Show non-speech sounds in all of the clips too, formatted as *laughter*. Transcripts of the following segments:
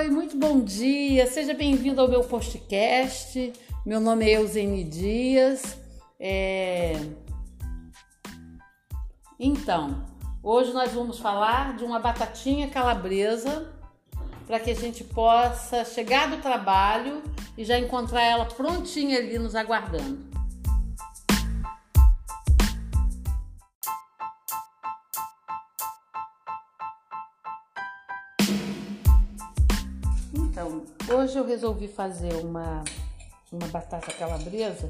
Oi, muito bom dia. Seja bem-vindo ao meu podcast. Meu nome é Eusene Dias. É... Então, hoje nós vamos falar de uma batatinha calabresa para que a gente possa chegar do trabalho e já encontrar ela prontinha ali nos aguardando. Hoje eu resolvi fazer uma, uma batata calabresa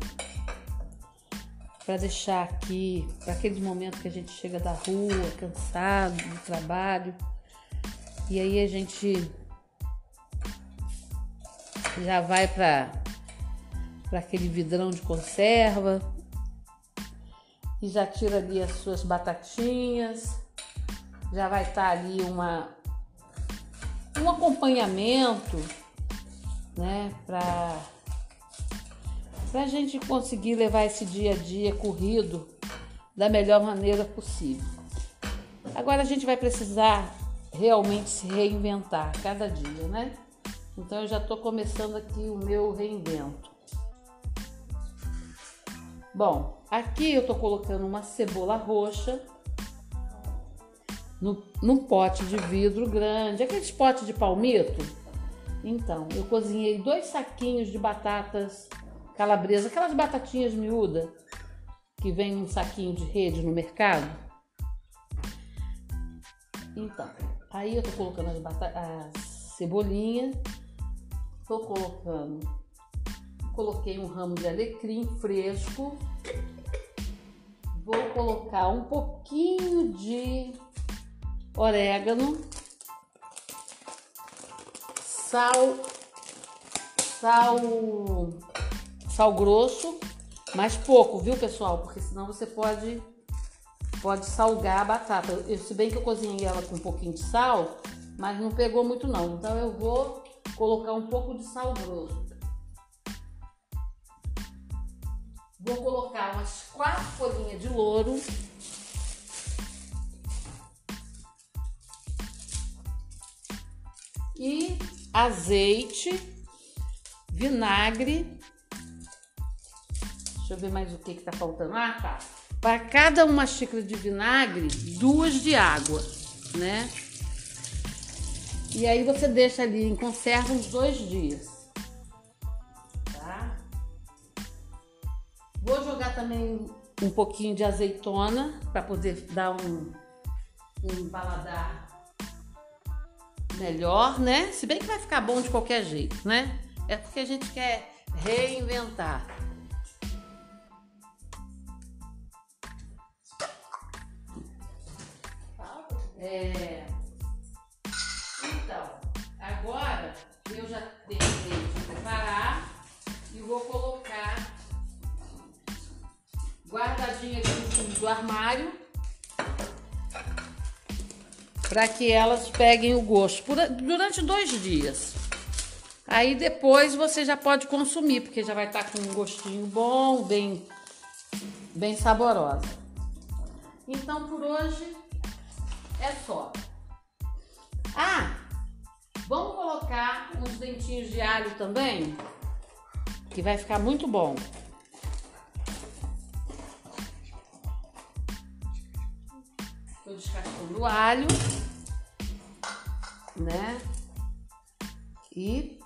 para deixar aqui para aqueles momentos que a gente chega da rua, cansado do trabalho, e aí a gente já vai para aquele vidrão de conserva e já tira ali as suas batatinhas, já vai estar tá ali uma um acompanhamento, né, para a gente conseguir levar esse dia a dia corrido da melhor maneira possível. Agora a gente vai precisar realmente se reinventar cada dia, né? Então eu já estou começando aqui o meu reinvento. Bom, aqui eu estou colocando uma cebola roxa no, num pote de vidro grande, aqueles potes de palmito. Então, eu cozinhei dois saquinhos de batatas calabresa, aquelas batatinhas miúdas que vem num saquinho de rede no mercado. Então, aí eu tô colocando as, batatas, as cebolinhas, tô colocando, coloquei um ramo de alecrim fresco, vou colocar um pouquinho de orégano, sal, sal, sal grosso, mas pouco, viu pessoal? Porque senão você pode pode salgar a batata. Eu, se bem que eu cozinhei ela com um pouquinho de sal, mas não pegou muito não. Então eu vou colocar um pouco de sal grosso. Vou colocar umas quatro folhinhas de louro e azeite, vinagre. Deixa eu ver mais o que que tá faltando. Ah, tá. Para cada uma xícara de vinagre, duas de água, né? E aí você deixa ali em conserva uns dois dias. Tá? Vou jogar também um pouquinho de azeitona para poder dar um, um paladar melhor, né? Se bem que vai ficar bom de qualquer jeito, né? É porque a gente quer reinventar. É... Então, agora eu já terminei de preparar e vou colocar guardadinha aqui no fundo do armário para que elas peguem o gosto por, durante dois dias. Aí depois você já pode consumir, porque já vai estar tá com um gostinho bom, bem, bem saborosa. Então por hoje é só. Ah, vamos colocar uns dentinhos de alho também, que vai ficar muito bom. Estou descascando o alho né? E,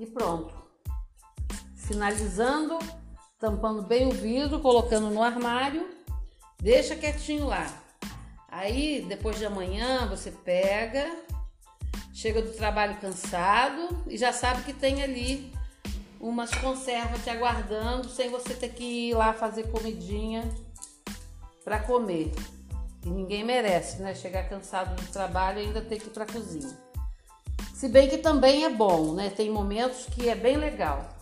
e pronto. Finalizando, tampando bem o vidro, colocando no armário, deixa quietinho lá. Aí, depois de amanhã, você pega, chega do trabalho cansado e já sabe que tem ali umas conservas te aguardando, sem você ter que ir lá fazer comidinha para comer. E ninguém merece, né? Chegar cansado do trabalho e ainda ter que ir para a cozinha. Se bem que também é bom, né? Tem momentos que é bem legal.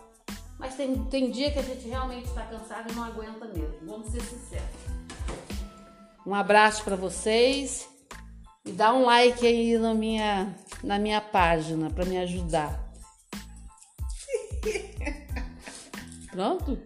Mas tem, tem dia que a gente realmente está cansado e não aguenta mesmo. Vamos ser sinceros. Um abraço para vocês e dá um like aí na minha, na minha página para me ajudar. *laughs* Pronto?